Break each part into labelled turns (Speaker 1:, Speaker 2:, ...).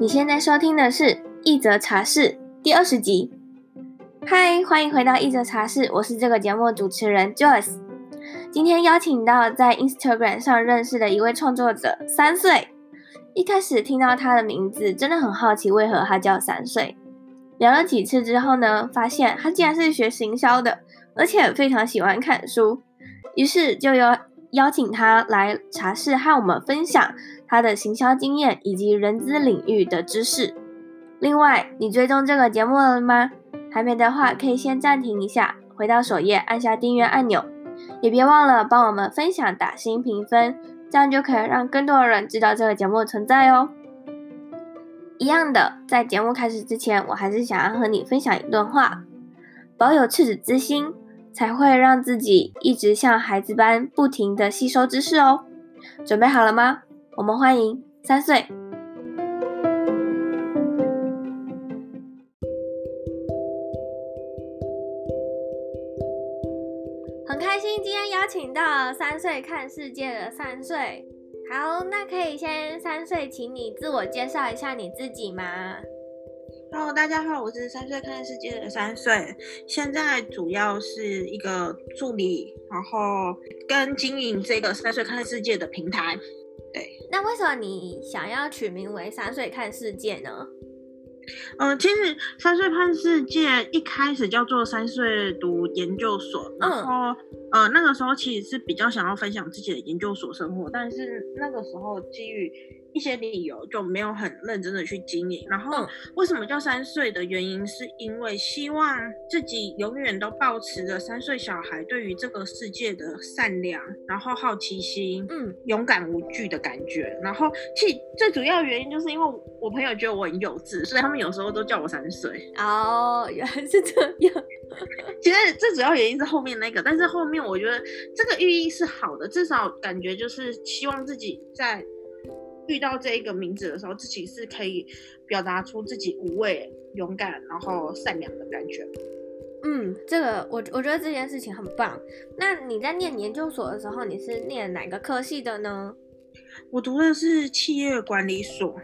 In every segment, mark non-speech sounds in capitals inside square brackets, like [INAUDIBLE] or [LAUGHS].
Speaker 1: 你现在收听的是《一则茶室》第二十集。嗨，欢迎回到《一则茶室》，我是这个节目主持人 Joyce。今天邀请到在 Instagram 上认识的一位创作者，三岁。一开始听到他的名字，真的很好奇为何他叫三岁。聊了几次之后呢，发现他竟然是学行销的，而且非常喜欢看书。于是就邀邀请他来茶室和我们分享他的行销经验以及人资领域的知识。另外，你追踪这个节目了吗？还没的话，可以先暂停一下，回到首页按下订阅按钮，也别忘了帮我们分享、打星评分，这样就可以让更多的人知道这个节目存在哦。一样的，在节目开始之前，我还是想要和你分享一段话：保有赤子之心，才会让自己一直像孩子般不停地吸收知识哦。准备好了吗？我们欢迎三岁。很开心今天邀请到三岁看世界的三岁。好，那可以先三岁，请你自我介绍一下你自己吗
Speaker 2: ？Hello，大家好，我是三岁看世界的三岁，现在主要是一个助理，然后跟经营这个三岁看世界的平台。对，
Speaker 1: 那为什么你想要取名为“三岁看世界”呢？
Speaker 2: 呃，其实“三岁看世界”一开始叫做“三岁读研究所”，然后、嗯、呃，那个时候其实是比较想要分享自己的研究所生活，但是那个时候基于一些理由就没有很认真的去经营。然后为什么叫三岁的原因，是因为希望自己永远都保持着三岁小孩对于这个世界的善良，然后好奇心，嗯，勇敢无惧的感觉。然后其实最主要的原因就是因为我朋友觉得我很幼稚，所以他们有时候都叫我三岁。
Speaker 1: 哦，原来是这样。[LAUGHS]
Speaker 2: 其实最主要原因是后面那个，但是后面我觉得这个寓意是好的，至少感觉就是希望自己在。遇到这一个名字的时候，自己是可以表达出自己无畏、勇敢，然后善良的感觉。
Speaker 1: 嗯，这个我我觉得这件事情很棒。那你在念研究所的时候，你是念哪个科系的呢？
Speaker 2: 我读的是企业管理所。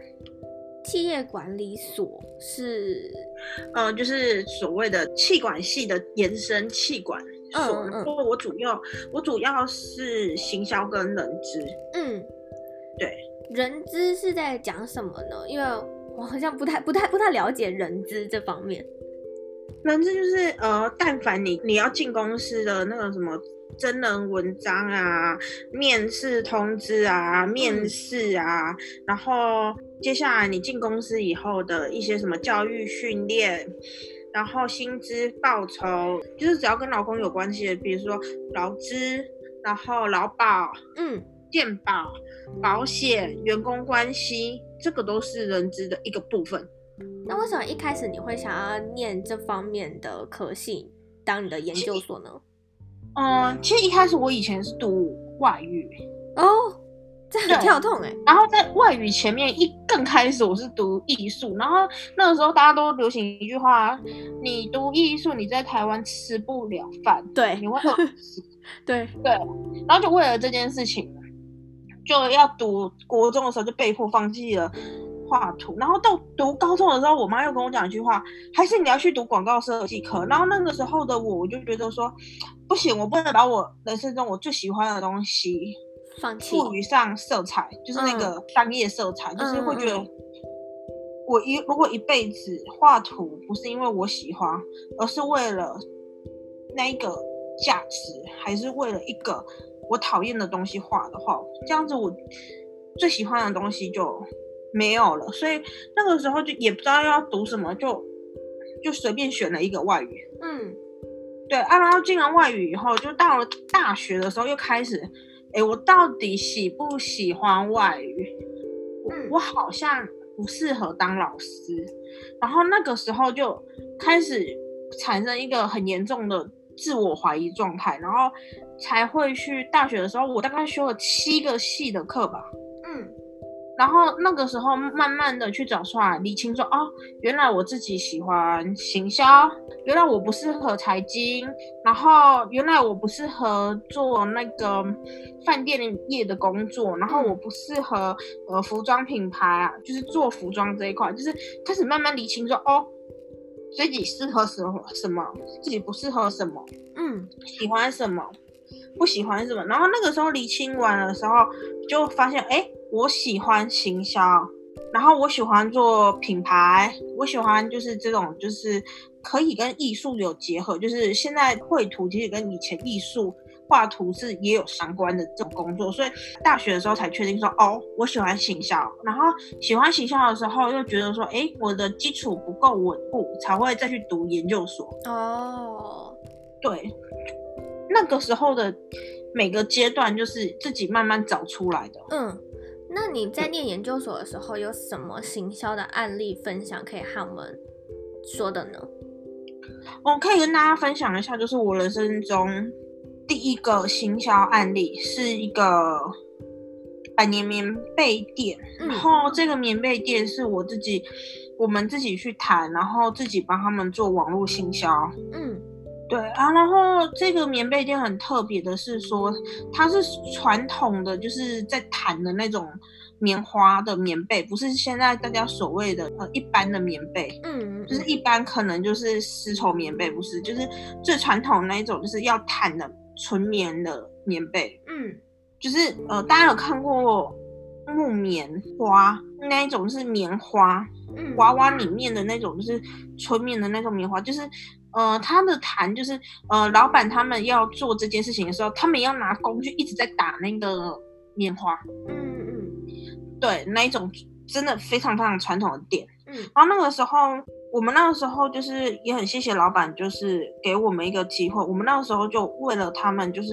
Speaker 1: 企业管理所是，
Speaker 2: 呃，就是所谓的气管系的延伸，气管所。嗯嗯。然后我主要我主要是行销跟人资。嗯，对。
Speaker 1: 人资是在讲什么呢？因为我好像不太、不太、不太了解人资这方面。
Speaker 2: 人资就是呃，但凡你你要进公司的那个什么真人文章啊、面试通知啊、面试啊，嗯、然后接下来你进公司以后的一些什么教育训练，然后薪资报酬，就是只要跟劳工有关系的，比如说劳资，然后劳保，嗯。健保、保险、员工关系，这个都是人资的一个部分。
Speaker 1: 那为什么一开始你会想要念这方面的科系当你的研究所呢？
Speaker 2: 嗯，其实一开始我以前是读外语
Speaker 1: 哦，这很跳痛哎。
Speaker 2: 然后在外语前面一更开始我是读艺术，然后那个时候大家都流行一句话：你读艺术，你在台湾吃不了饭。
Speaker 1: 对，
Speaker 2: 你会 [LAUGHS]
Speaker 1: 对
Speaker 2: 对，然后就为了这件事情。就要读国中的时候就被迫放弃了画图，然后到读高中的时候，我妈又跟我讲一句话，还是你要去读广告设计科。然后那个时候的我，我就觉得说，不行，我不能把我人生中我最喜欢的东西
Speaker 1: 放弃，
Speaker 2: 赋予上色彩，就是那个商业色彩，嗯、就是会觉得我一如果一辈子画图不是因为我喜欢，而是为了那一个价值，还是为了一个。我讨厌的东西画的话，这样子我最喜欢的东西就没有了。所以那个时候就也不知道要读什么，就就随便选了一个外语。嗯，对啊，然后进了外语以后，就到了大学的时候又开始，哎，我到底喜不喜欢外语？嗯，我好像不适合当老师。然后那个时候就开始产生一个很严重的自我怀疑状态，然后。才会去大学的时候，我大概修了七个系的课吧。嗯，然后那个时候，慢慢的去找出来，理清说，哦，原来我自己喜欢行销，原来我不适合财经，然后原来我不适合做那个饭店业的工作，然后我不适合呃服装品牌啊，就是做服装这一块，就是开始慢慢理清说，哦，自己适合什么什么，自己不适合什么，嗯，喜欢什么，不喜欢什么，然后那个时候理清完的时候，就发现，哎。我喜欢行销，然后我喜欢做品牌，我喜欢就是这种就是可以跟艺术有结合，就是现在绘图其实跟以前艺术画图是也有相关的这种工作，所以大学的时候才确定说哦，我喜欢行销，然后喜欢行销的时候又觉得说，哎，我的基础不够稳固，才会再去读研究所。哦，对，那个时候的每个阶段就是自己慢慢找出来的。嗯。
Speaker 1: 那你在念研究所的时候，有什么行销的案例分享可以和我们说的呢？
Speaker 2: 我可以跟大家分享一下，就是我人生中第一个行销案例是一个百年棉被店，嗯、然后这个棉被店是我自己，我们自己去谈，然后自己帮他们做网络行销。嗯。对啊，然后这个棉被店很特别的是说，它是传统的，就是在弹的那种棉花的棉被，不是现在大家所谓的呃一般的棉被，嗯，就是一般可能就是丝绸棉被，不是，就是最传统那一种，就是要弹的纯棉的棉被，嗯，就是呃大家有看过木棉花那一种是棉花，嗯，娃娃里面的那种就是纯棉的那种棉花，就是。呃，他的谈就是，呃，老板他们要做这件事情的时候，他们要拿工具一直在打那个棉花，嗯嗯，对，那一种真的非常非常传统的店，嗯，然后那个时候，我们那个时候就是也很谢谢老板，就是给我们一个机会，我们那个时候就为了他们就是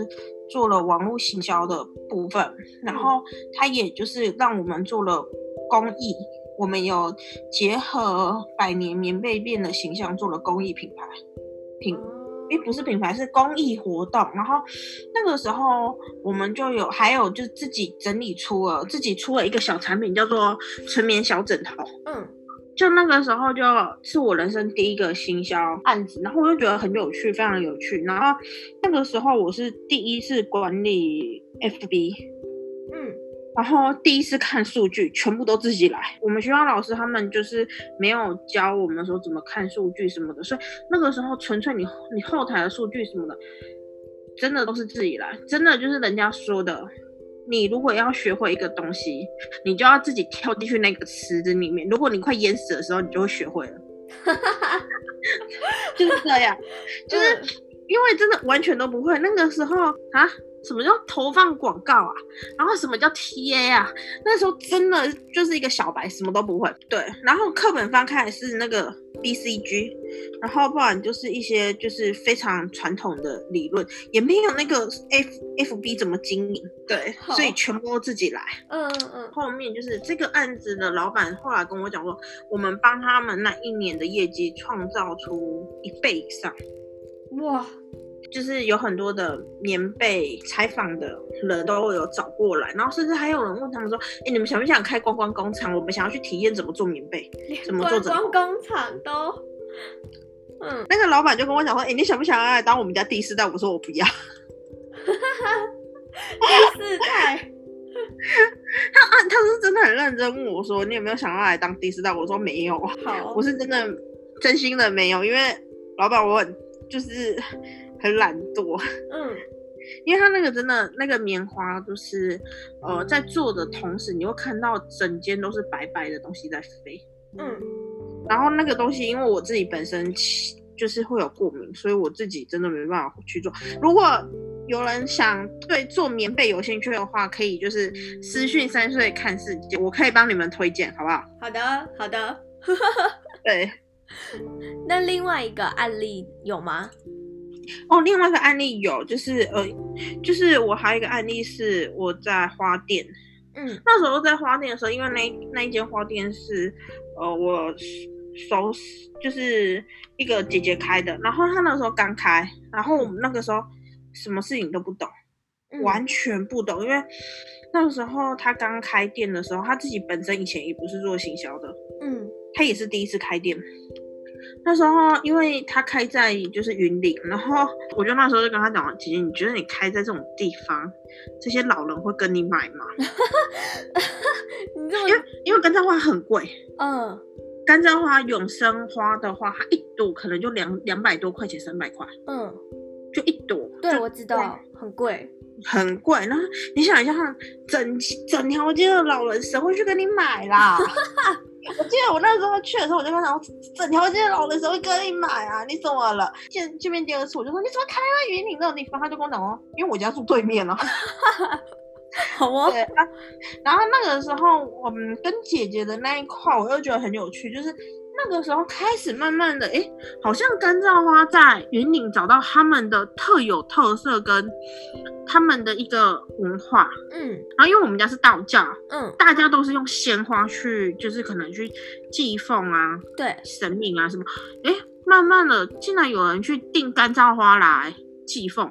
Speaker 2: 做了网络行销的部分，然后他也就是让我们做了公益。我们有结合百年棉被变的形象做了公益品牌，品，诶，不是品牌，是公益活动。然后那个时候我们就有，还有就自己整理出了，自己出了一个小产品，叫做纯棉小枕头。嗯，就那个时候就是我人生第一个行销案子，然后我就觉得很有趣，非常有趣。然后那个时候我是第一次管理 FB。嗯。然后第一次看数据，全部都自己来。我们学校老师他们就是没有教我们说怎么看数据什么的，所以那个时候纯粹你你后台的数据什么的，真的都是自己来。真的就是人家说的，你如果要学会一个东西，你就要自己跳进去那个池子里面。如果你快淹死的时候，你就会学会了。[LAUGHS] 就是这样，[LAUGHS] 就是因为真的完全都不会。那个时候啊。什么叫投放广告啊？然后什么叫 TA 啊？那时候真的就是一个小白，什么都不会。对，然后课本翻开是那个 BCG，然后不然就是一些就是非常传统的理论，也没有那个 FFB 怎么经营。对，所以全部都自己来。嗯嗯嗯。后面就是这个案子的老板后来跟我讲说，我们帮他们那一年的业绩创造出一倍以上。哇！就是有很多的棉被采访的人都有找过来，然后甚至还有人问他们说：“哎、欸，你们想不想开观光工厂？我们想要去体验怎么做棉被，怎么做整。”观光工厂都，嗯，那个老板就跟我讲说：“哎、欸，你想不想要来当我们家第四代？”我说：“我不要。[LAUGHS] ”第四代。他啊，他是真的很认真问我说：“你有没有想要来当第四代？”我说：“没有。”好，我是真的真心的没有，因为老板我很就是。很懒惰，[LAUGHS] 嗯，因为他那个真的那个棉花，就是呃，在做的同时，你会看到整间都是白白的东西在飞，嗯，然后那个东西，因为我自己本身就是会有过敏，所以我自己真的没办法去做。如果有人想对做棉被有兴趣的话，可以就是私讯三岁看世界，我可以帮你们推荐，好不好？好的，好的，[LAUGHS] 对。
Speaker 1: 那另外一个案例有吗？
Speaker 2: 哦，另外一个案例有，就是呃，就是我还有一个案例是我在花店，嗯，那时候在花店的时候，因为那那一间花店是呃我熟，就是一个姐姐开的，然后她那时候刚开，然后我们那个时候什么事情都不懂，完全不懂，嗯、因为那个时候她刚开店的时候，她自己本身以前也不是做行销的，
Speaker 1: 嗯，
Speaker 2: 她也是第一次开店。那时候，因为他开在就是云林，然后我就那时候就跟他讲：“姐姐，你觉得你开在这种地方，这些老人会跟你买吗？” [LAUGHS]
Speaker 1: 你这么
Speaker 2: 因为因为干燥花很贵，
Speaker 1: 嗯，
Speaker 2: 干燥花永生花的话，它一朵可能就两两百多块钱，三百块，
Speaker 1: 嗯，
Speaker 2: 就一朵。
Speaker 1: 对，我知道，很贵，
Speaker 2: 很贵。然后你想一下，整整条街的老人谁会去跟你买啦？[LAUGHS] 我记得我那时候去的时候，我就跟他讲，整条街的老的时候跟你买啊？你怎么了？见见面第二次，我就说你怎么开到云顶那种地方？他就跟我讲哦，因为我家住对面了。[LAUGHS]
Speaker 1: 好哦。
Speaker 2: 对啊。然后那个时候，我们跟姐姐的那一块，我又觉得很有趣，就是。那个时候开始慢慢的，哎，好像干燥花在云岭找到他们的特有特色跟他们的一个文化，
Speaker 1: 嗯，
Speaker 2: 然后因为我们家是道教，
Speaker 1: 嗯，
Speaker 2: 大家都是用鲜花去，就是可能去祭奉啊，
Speaker 1: 对，
Speaker 2: 神明啊什么，哎，慢慢的竟然有人去订干燥花来祭奉，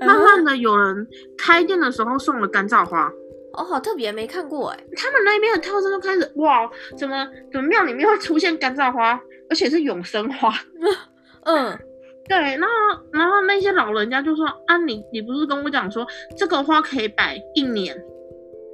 Speaker 2: 慢慢的有人开店的时候送了干燥花。
Speaker 1: 哦，好特别，没看过哎。
Speaker 2: 他们那边的特色就开始哇，怎么怎么庙里面会出现干燥花，而且是永生花。[LAUGHS]
Speaker 1: 嗯，[LAUGHS]
Speaker 2: 对。然后然后那些老人家就说啊，你你不是跟我讲说这个花可以摆一年？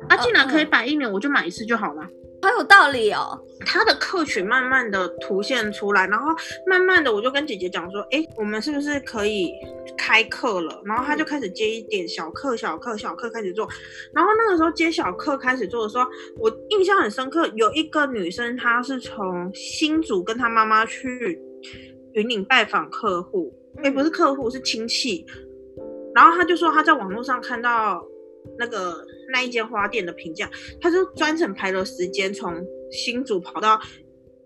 Speaker 2: 啊，既然可以摆一年，我就买一次就好了。
Speaker 1: 好有道理哦。
Speaker 2: 他的客群慢慢的凸现出来，然后慢慢的我就跟姐姐讲说，哎，我们是不是可以开课了？然后他就开始接一点小课、小课、小课开始做。然后那个时候接小课开始做的时候，我印象很深刻，有一个女生，她是从新竹跟她妈妈去云林拜访客户，哎，不是客户，是亲戚。然后她就说她在网络上看到那个。那一间花店的评价，他就专程排了时间从新竹跑到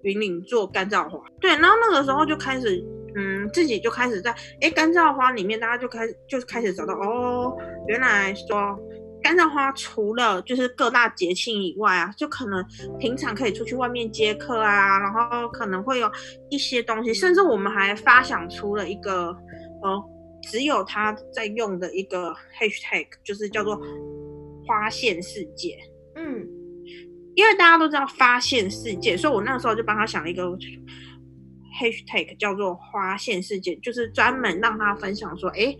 Speaker 2: 云林做干燥花。对，然后那个时候就开始，嗯，自己就开始在哎干燥花里面，大家就开始就开始找到哦，原来说干燥花除了就是各大节庆以外啊，就可能平常可以出去外面接客啊，然后可能会有一些东西，甚至我们还发想出了一个呃，只有他在用的一个 hashtag，就是叫做。花现世界，
Speaker 1: 嗯，
Speaker 2: 因为大家都知道发现世界，所以我那个时候就帮他想了一个 hashtag，叫做花现世界，就是专门让他分享说，哎，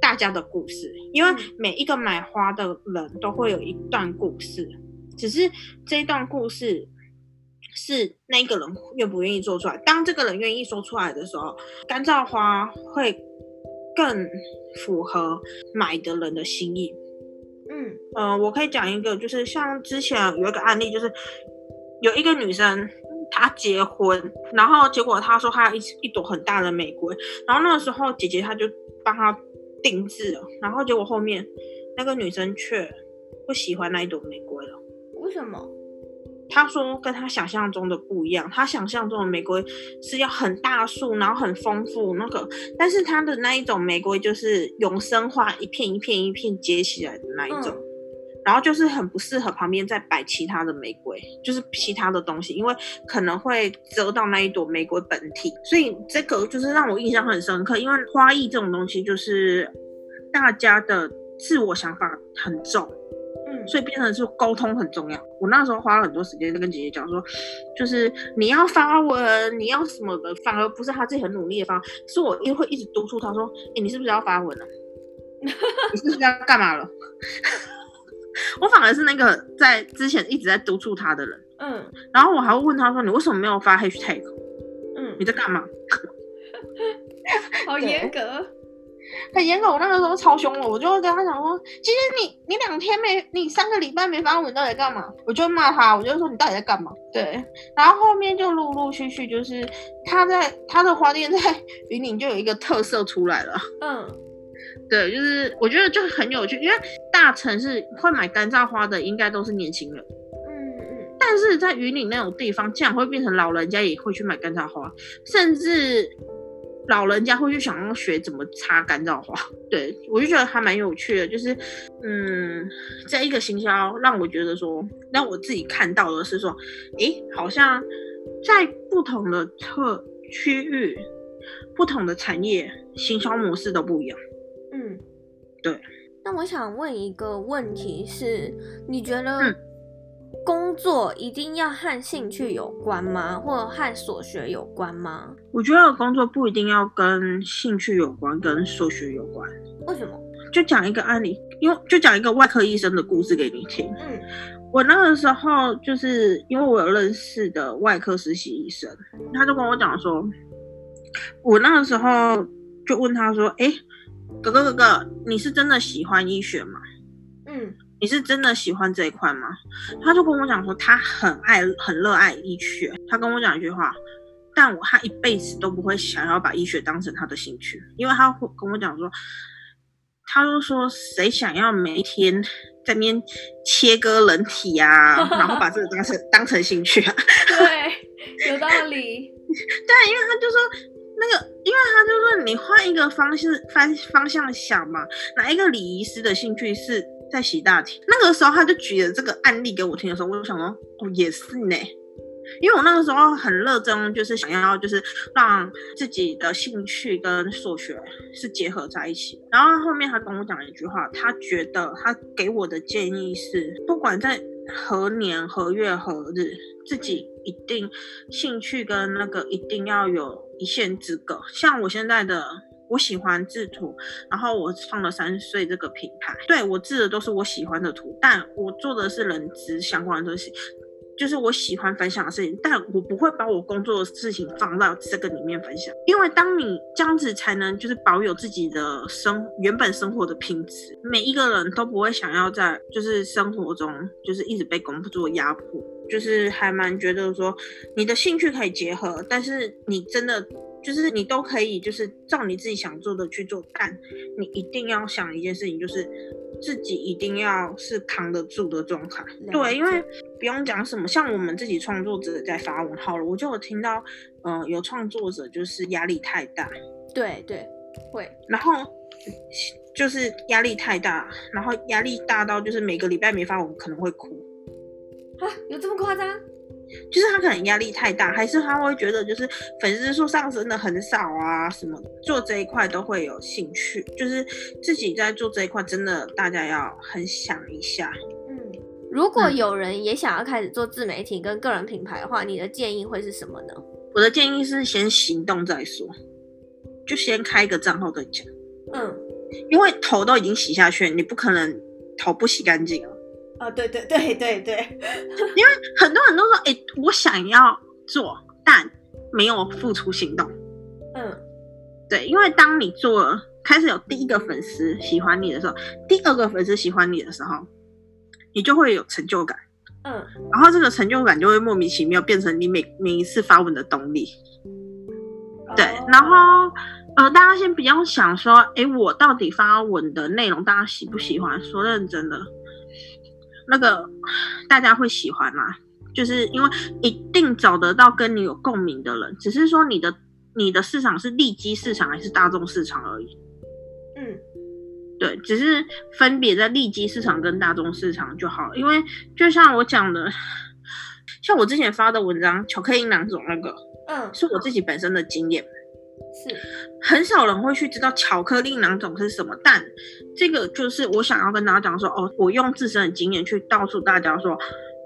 Speaker 2: 大家的故事，因为每一个买花的人都会有一段故事，只是这一段故事是那个人愿不愿意说出来。当这个人愿意说出来的时候，干燥花会更符合买的人的心意。
Speaker 1: 嗯，
Speaker 2: 呃，我可以讲一个，就是像之前有一个案例，就是有一个女生她结婚，然后结果她说她要一一朵很大的玫瑰，然后那个时候姐姐她就帮她定制了，然后结果后面那个女生却不喜欢那一朵玫瑰了。
Speaker 1: 为什么？
Speaker 2: 他说跟他想象中的不一样，他想象中的玫瑰是要很大树，然后很丰富那个，但是他的那一种玫瑰就是永生花，一片一片一片接起来的那一种，嗯、然后就是很不适合旁边再摆其他的玫瑰，就是其他的东西，因为可能会遮到那一朵玫瑰本体，所以这个就是让我印象很深刻，因为花艺这种东西就是大家的自我想法很重。所以变成是沟通很重要。我那时候花了很多时间在跟姐姐讲说，就是你要发文，你要什么的，反而不是他自己很努力的发，是我会一直督促他说，哎、欸，你是不是要发文了？[LAUGHS] 你是不是要干嘛了？[LAUGHS] 我反而是那个在之前一直在督促他的人。
Speaker 1: 嗯。
Speaker 2: 然后我还会问他说，你为什么没有发 hashtag？
Speaker 1: 嗯。
Speaker 2: 你在干嘛？[LAUGHS]
Speaker 1: 好严格。
Speaker 2: 很严格，我那个时候超凶了，我就会跟他讲说，其实你你两天没，你三个礼拜没发文，到底在干嘛？我就骂他，我就说你到底在干嘛？对，然后后面就陆陆续续就是他在他的花店在 [LAUGHS] 云岭就有一个特色出来了，
Speaker 1: 嗯，[LAUGHS]
Speaker 2: 对，就是我觉得就很有趣，因为大城市会买干燥花的应该都是年轻人，
Speaker 1: 嗯嗯，
Speaker 2: 但是在云岭那种地方，竟然会变成老人家也会去买干燥花，甚至。老人家会去想要学怎么擦干燥花，[LAUGHS] 对，我就觉得还蛮有趣的。就是，嗯，在一个行销让我觉得说，让我自己看到的是说，诶，好像在不同的特区域、不同的产业，行销模式都不一样。
Speaker 1: 嗯，
Speaker 2: 对。
Speaker 1: 那我想问一个问题是，你觉得工作一定要和兴趣有关吗？或者和所学有关吗？
Speaker 2: 我觉得工作不一定要跟兴趣有关，跟所学有关。
Speaker 1: 为什么？
Speaker 2: 就讲一个案例，因为就讲一个外科医生的故事给你听。
Speaker 1: 嗯，
Speaker 2: 我那个时候就是因为我有认识的外科实习医生，他就跟我讲说，我那个时候就问他说：“哎，哥哥哥哥，你是真的喜欢医学吗？
Speaker 1: 嗯，
Speaker 2: 你是真的喜欢这一块吗？”他就跟我讲说，他很爱很热爱医学。他跟我讲一句话，但我他一辈子都不会想要把医学当成他的兴趣，因为他会跟我讲说。他就说：“谁想要每一天在那边切割人体啊，然后把这个当成当成兴趣啊？” [LAUGHS]
Speaker 1: 对，有道理。[LAUGHS]
Speaker 2: 对，因为他就说那个，因为他就说你换一个方式方方向想嘛，哪一个礼仪师的兴趣是在洗大体？那个时候他就举了这个案例给我听的时候，我就想说：“哦，也是呢。”因为我那个时候很热衷，就是想要就是让自己的兴趣跟所学是结合在一起。然后后面他跟我讲了一句话，他觉得他给我的建议是，不管在何年何月何日，自己一定兴趣跟那个一定要有一线之隔。像我现在的，我喜欢制图，然后我创了三岁这个品牌，对，我制的都是我喜欢的图，但我做的是人资相关的东西。就是我喜欢分享的事情，但我不会把我工作的事情放到这个里面分享，因为当你这样子才能就是保有自己的生原本生活的品质。每一个人都不会想要在就是生活中就是一直被工作压迫，就是还蛮觉得说你的兴趣可以结合，但是你真的就是你都可以就是照你自己想做的去做，但你一定要想一件事情就是。自己一定要是扛得住的状态，对，因为不用讲什么，像我们自己创作者在发文好了，我就有听到，嗯、呃，有创作者就是压力太大，
Speaker 1: 对对，会，
Speaker 2: 然后就是压力太大，然后压力大到就是每个礼拜没发文可能会哭，
Speaker 1: 啊，有这么夸张？
Speaker 2: 就是他可能压力太大，还是他会觉得就是粉丝数上升的很少啊，什么做这一块都会有兴趣，就是自己在做这一块，真的大家要很想一下。
Speaker 1: 嗯，如果有人也想要开始做自媒体跟个人品牌的话，你的建议会是什么呢？
Speaker 2: 我的建议是先行动再说，就先开一个账号再讲。
Speaker 1: 嗯，
Speaker 2: 因为头都已经洗下去，你不可能头不洗干净啊。
Speaker 1: 啊，对对对对对，[LAUGHS]
Speaker 2: 因为很多人都说，哎，我想要做，但没有付出行动。
Speaker 1: 嗯，
Speaker 2: 对，因为当你做了，开始有第一个粉丝喜欢你的时候，第二个粉丝喜欢你的时候，你就会有成就感。
Speaker 1: 嗯，
Speaker 2: 然后这个成就感就会莫名其妙变成你每每一次发文的动力。对，然后呃，大家先不要想说，哎，我到底发文的内容大家喜不喜欢？说认真的。那个大家会喜欢吗？就是因为一定找得到跟你有共鸣的人，只是说你的你的市场是利基市场还是大众市场而已。
Speaker 1: 嗯，
Speaker 2: 对，只是分别在利基市场跟大众市场就好了。因为就像我讲的，像我之前发的文章，巧克力囊肿那个，
Speaker 1: 嗯，
Speaker 2: 是我自己本身的经验。
Speaker 1: 是
Speaker 2: 很少人会去知道巧克力囊肿是什么，但这个就是我想要跟大家讲说，哦，我用自身的经验去告诉大家说，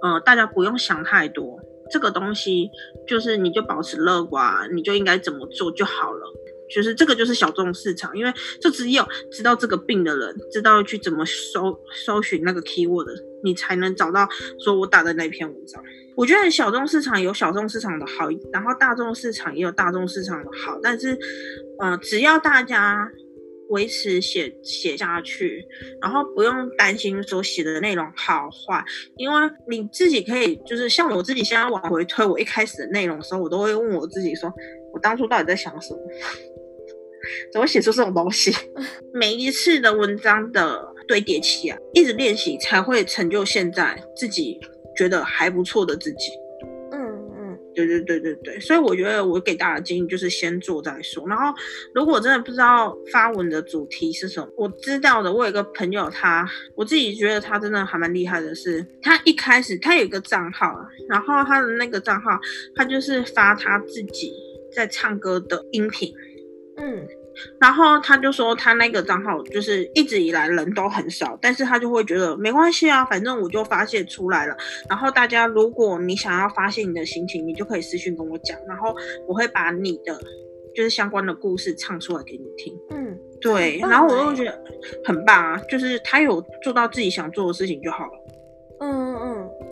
Speaker 2: 呃，大家不用想太多，这个东西就是你就保持乐观，你就应该怎么做就好了。就是这个就是小众市场，因为就只有知道这个病的人，知道去怎么搜搜寻那个 keyword，你才能找到说我打的那篇文章。我觉得小众市场有小众市场的好，然后大众市场也有大众市场的好，但是，呃，只要大家维持写写下去，然后不用担心说写的内容好坏，因为你自己可以就是像我自己现在往回推，我一开始的内容的时候，我都会问我自己说，我当初到底在想什么？怎么写出这种东西？[LAUGHS] 每一次的文章的堆叠期啊，一直练习才会成就现在自己觉得还不错的自己。
Speaker 1: 嗯嗯，
Speaker 2: 对对对对对，所以我觉得我给大家的建议就是先做再说。然后如果真的不知道发文的主题是什么，我知道的，我有一个朋友他，他我自己觉得他真的还蛮厉害的是，他一开始他有一个账号，然后他的那个账号，他就是发他自己在唱歌的音频。
Speaker 1: 嗯，
Speaker 2: 然后他就说他那个账号就是一直以来人都很少，但是他就会觉得没关系啊，反正我就发泄出来了。然后大家如果你想要发泄你的心情，你就可以私信跟我讲，然后我会把你的就是相关的故事唱出来给你听。
Speaker 1: 嗯，
Speaker 2: 对，然后我就觉得很棒啊，就是他有做到自己想做的事情就好了。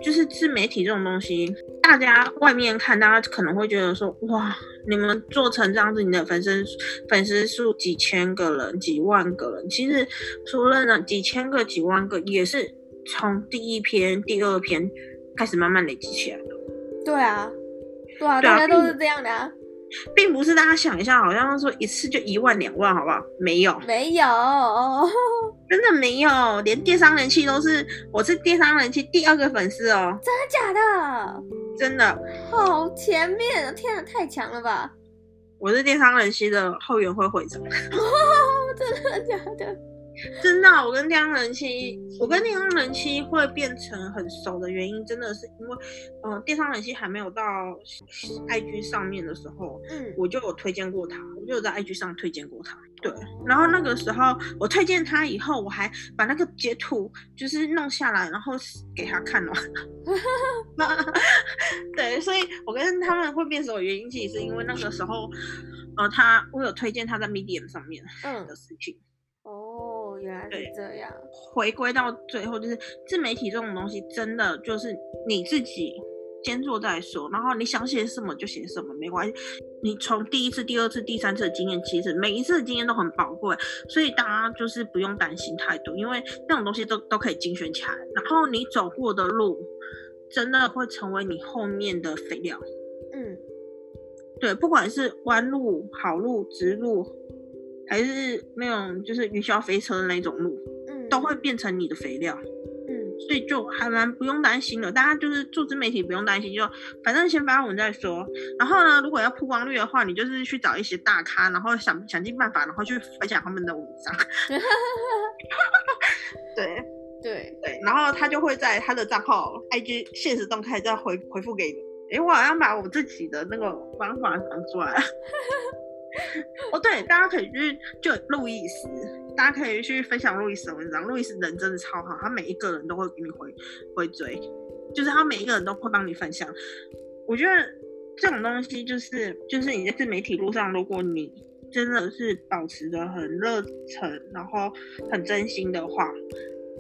Speaker 2: 就是自媒体这种东西，大家外面看，大家可能会觉得说，哇，你们做成这样子，你的粉丝粉丝数几千个人、几万个人，其实除了呢几千个、几万个，也是从第一篇、第二篇开始慢慢累积起来的。
Speaker 1: 对啊，对啊，大家都是这样的啊。
Speaker 2: 并不是大家想一下，好像说一次就一万两万，好不好？没有，
Speaker 1: 没有，[LAUGHS]
Speaker 2: 真的没有，连电商人气都是，我是电商人气第二个粉丝哦。
Speaker 1: 真的假的？
Speaker 2: 真的。
Speaker 1: 好前面，天啊，太强了吧！
Speaker 2: 我是电商人气的后援会会长。[LAUGHS]
Speaker 1: 真的假的？
Speaker 2: 真的，我跟电商人妻，我跟电商人妻会变成很熟的原因，真的是因为，呃，电商人妻还没有到 IG 上面的时候，嗯，我就有推荐过他，我就有在 IG 上推荐过他，对。然后那个时候我推荐他以后，我还把那个截图就是弄下来，然后给他看了。[LAUGHS] 对，所以我跟他们会变熟的原因，其实是因为那个时候，呃，他我有推荐他在 Medium 上面的事情。
Speaker 1: 原来是这样。
Speaker 2: 回归到最后，就是自媒体这种东西，真的就是你自己先做再说。然后你想写什么就写什么，没关系。你从第一次、第二次、第三次的经验，其实每一次的经验都很宝贵，所以大家就是不用担心太多，因为那种东西都都可以精选起来。然后你走过的路，真的会成为你后面的肥料。嗯，对，不管是弯路、好路、直路。还是那种就是云霄飞车的那种路，嗯，都会变成你的肥料，嗯，所以就还蛮不用担心的。大家就是做自媒体不用担心，就反正先发文再说。然后呢，如果要曝光率的话，你就是去找一些大咖，然后想想尽办法，然后去分享他们的文章。[LAUGHS] 对
Speaker 1: 对
Speaker 2: 对，然后他就会在他的账号 IG 现实动态再回回复给你。诶，我好像把我自己的那个方法讲出来。[LAUGHS] 哦，对，大家可以去就路易斯，大家可以去分享路易斯的文章。路易斯人真的超好，他每一个人都会给你回回追，就是他每一个人都会帮你分享。我觉得这种东西就是就是你在自媒体路上，如果你真的是保持着很热忱，然后很真心的话，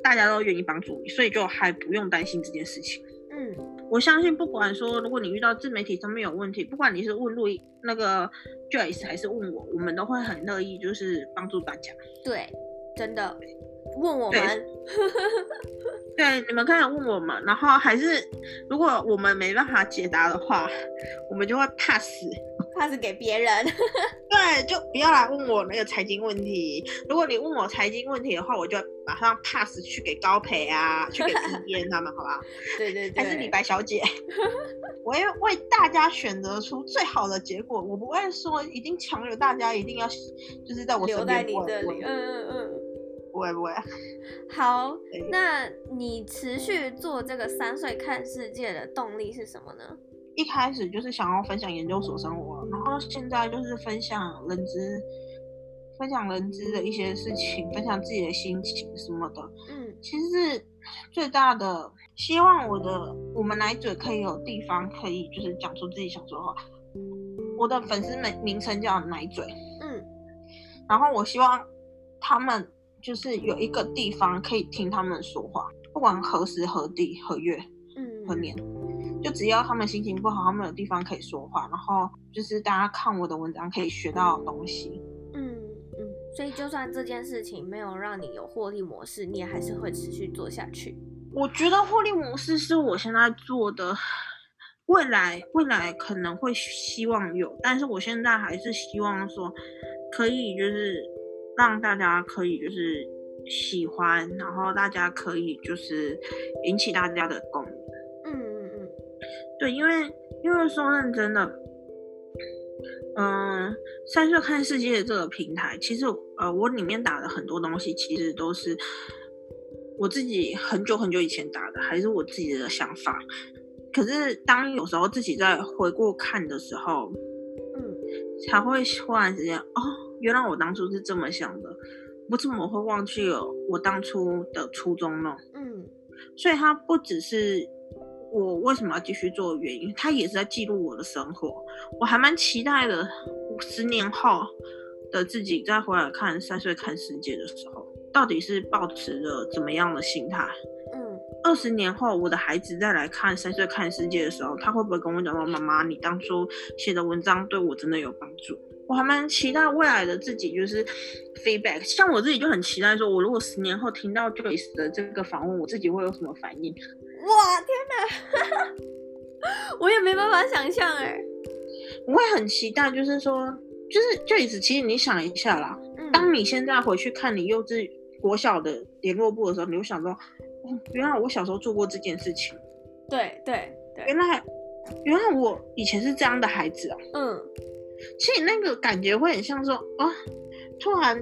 Speaker 2: 大家都愿意帮助你，所以就还不用担心这件事情。嗯。我相信，不管说，如果你遇到自媒体上面有问题，不管你是问路易那个 Joyce 还是问我，我们都会很乐意，就是帮助大家。
Speaker 1: 对，真的，问我们。
Speaker 2: 对，你们可以问我们，然后还是如果我们没办法解答的话，我们就会 pass。
Speaker 1: Pass 给别人，[LAUGHS]
Speaker 2: 对，就不要来问我那个财经问题。如果你问我财经问题的话，我就马上 pass 去给高培啊，去给 [LAUGHS] 李嫣他们，好吧？
Speaker 1: 对对对，
Speaker 2: 还是李白小姐，[LAUGHS] 我会为大家选择出最好的结果。我不会说一定强留大家一定要就是在我
Speaker 1: 留在你这里。嗯嗯嗯，
Speaker 2: 不会不会。
Speaker 1: 好，那你持续做这个三岁看世界的动力是什么呢？
Speaker 2: 一开始就是想要分享研究所生活，然后现在就是分享人资，分享人资的一些事情，分享自己的心情什么的。嗯，其实是最大的希望，我的我们奶嘴可以有地方可以就是讲出自己想说的话。我的粉丝名名称叫奶嘴，嗯，然后我希望他们就是有一个地方可以听他们说话，不管何时何地何月，嗯，何年。就只要他们心情不好，他们有地方可以说话，然后就是大家看我的文章可以学到东西。
Speaker 1: 嗯嗯，所以就算这件事情没有让你有获利模式，你也还是会持续做下去。
Speaker 2: 我觉得获利模式是我现在做的，未来未来可能会希望有，但是我现在还是希望说可以就是让大家可以就是喜欢，然后大家可以就是引起大家的共鸣。对，因为因为说认真的，嗯、呃，三岁看世界的这个平台，其实呃，我里面打的很多东西，其实都是我自己很久很久以前打的，还是我自己的想法。可是当有时候自己在回过看的时候，嗯，才会忽然之间哦，原来我当初是这么想的，我怎么会忘记了我当初的初衷呢？嗯，所以它不只是我为什么要继续做的原因，它也是在记录我的生活。我还蛮期待的，十年后的自己再回来看三岁看世界的时候，到底是保持着怎么样的心态？嗯二十年后，我的孩子再来看《三岁看世界》的时候，他会不会跟我讲说：“妈妈，你当初写的文章对我真的有帮助？”我还蛮期待未来的自己，就是 feedback。像我自己就很期待，说我如果十年后听到 Joyce 的这个访问，我自己会有什么反应？
Speaker 1: 哇，天哪！[LAUGHS] 我也没办法想象哎。
Speaker 2: 我会很期待，就是说，就是 Joyce，其实你想一下啦，嗯、当你现在回去看你幼稚国小的联络簿的时候，你会想说。原来我小时候做过这件事情，
Speaker 1: 对对对，
Speaker 2: 原来原来我以前是这样的孩子啊，嗯，其实那个感觉会很像说啊，突然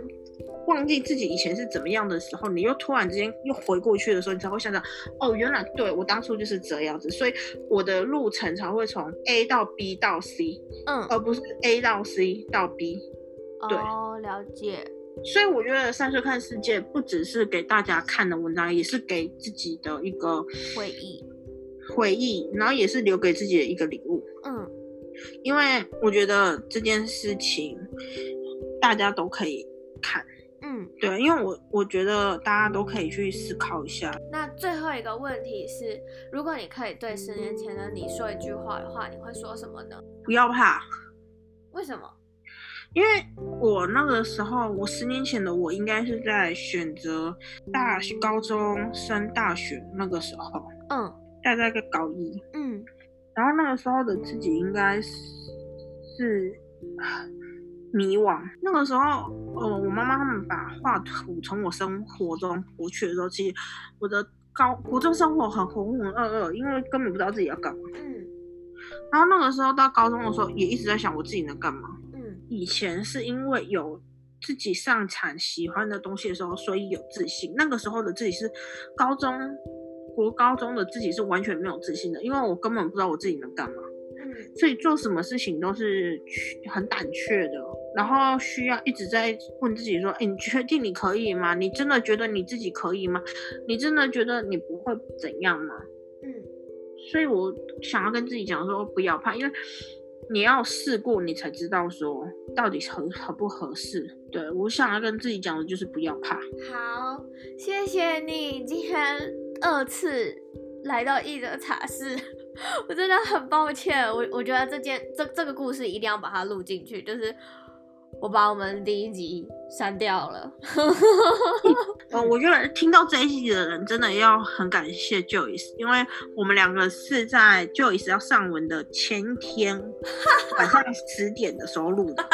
Speaker 2: 忘记自己以前是怎么样的时候，你又突然之间又回过去的时候，你才会想到哦，原来对我当初就是这样子，所以我的路程才会从 A 到 B 到 C，嗯，而不是 A 到 C 到 B，对，
Speaker 1: 哦，了解。
Speaker 2: 所以我觉得三岁看世界不只是给大家看的文章，也是给自己的一个
Speaker 1: 回忆，
Speaker 2: 回忆，然后也是留给自己的一个礼物。嗯，因为我觉得这件事情大家都可以看。嗯，对，因为我我觉得大家都可以去思考一下。
Speaker 1: 那最后一个问题是，如果你可以对十年前的你说一句话的话，你会说什么呢？
Speaker 2: 不要怕。
Speaker 1: 为什么？
Speaker 2: 因为我那个时候，我十年前的我应该是在选择大学、高中升大学那个时候，嗯，大概在个高一，嗯，然后那个时候的自己应该是是迷惘。那个时候，呃，我妈妈他们把画图从我生活中过去的时候，其实我的高国中生活很浑浑噩噩，因为根本不知道自己要干嘛，嗯，然后那个时候到高中的时候，也一直在想我自己能干嘛。嗯以前是因为有自己擅长喜欢的东西的时候，所以有自信。那个时候的自己是高中国高中的自己是完全没有自信的，因为我根本不知道我自己能干嘛。嗯，所以做什么事情都是很胆怯的，然后需要一直在问自己说：“哎，你确定你可以吗？你真的觉得你自己可以吗？你真的觉得你不会怎样吗？”嗯，所以我想要跟自己讲说，不要怕，因为。你要试过，你才知道说到底合合不合适。对，我想要跟自己讲的就是不要怕。
Speaker 1: 好，谢谢你今天二次来到一德茶室，[LAUGHS] 我真的很抱歉。我我觉得这件这这个故事一定要把它录进去，就是。我把我们第一集删掉了。
Speaker 2: 嗯，[LAUGHS] 我觉得听到这一集的人真的要很感谢 Joyce，因为我们两个是在 Joyce 要上文的前一天 [LAUGHS] 晚上十点的时候录的。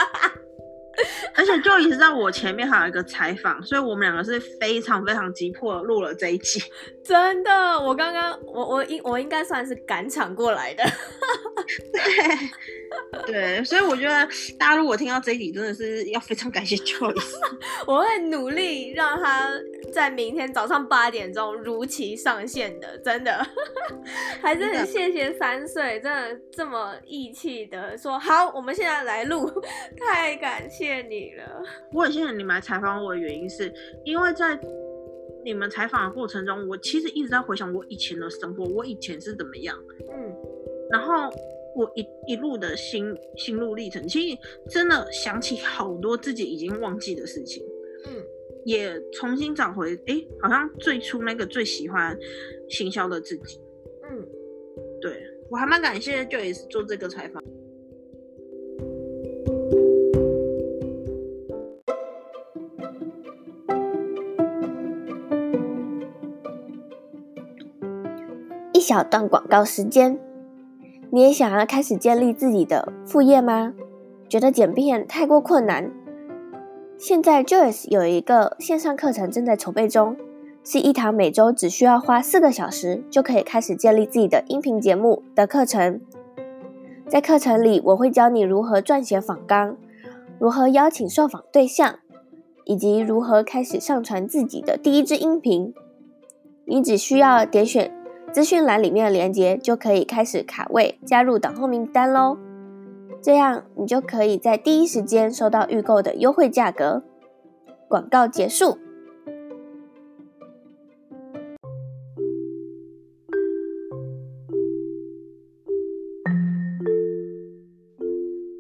Speaker 2: 而且 Joyce 在我前面还有一个采访，所以我们两个是非常非常急迫录了这一集。
Speaker 1: 真的，我刚刚我我应我应该算是赶场过来的。
Speaker 2: 对 [LAUGHS] 对，所以我觉得大家如果听到这一集，真的是要非常感谢 Joyce。[LAUGHS]
Speaker 1: 我会努力让他在明天早上八点钟如期上线的，真的。[LAUGHS] 还是很谢谢三岁，真的这么义气的说好，我们现在来录，太感谢你了。
Speaker 2: 我很谢谢你们来采访我的原因是，因为在你们采访的过程中，我其实一直在回想我以前的生活，我以前是怎么样，嗯，然后我一一路的心心路历程，其实真的想起好多自己已经忘记的事情，嗯，也重新找回，哎、欸，好像最初那个最喜欢行销的自己，嗯，对，我还蛮感谢 Joyce 做这个采
Speaker 1: 访。小段广告时间，你也想要开始建立自己的副业吗？觉得剪片太过困难？现在 Joyce 有一个线上课程正在筹备中，是一堂每周只需要花四个小时就可以开始建立自己的音频节目的课程。在课程里，我会教你如何撰写访纲，如何邀请受访对象，以及如何开始上传自己的第一支音频。你只需要点选。资讯栏里面的链接就可以开始卡位加入等候名单喽。这样你就可以在第一时间收到预购的优惠价格。广告结束。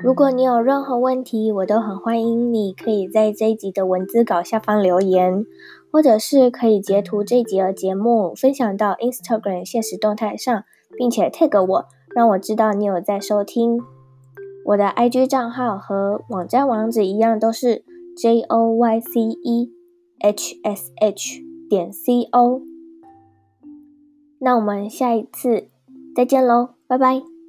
Speaker 1: 如果你有任何问题，我都很欢迎你可以在这一集的文字稿下方留言，或者是可以截图这集的节目分享到 Instagram 现实动态上，并且 tag 我，让我知道你有在收听。我的 IG 账号和网站网址一样，都是 J O Y C E H S H 点 C O。那我们下一次再见喽，拜拜。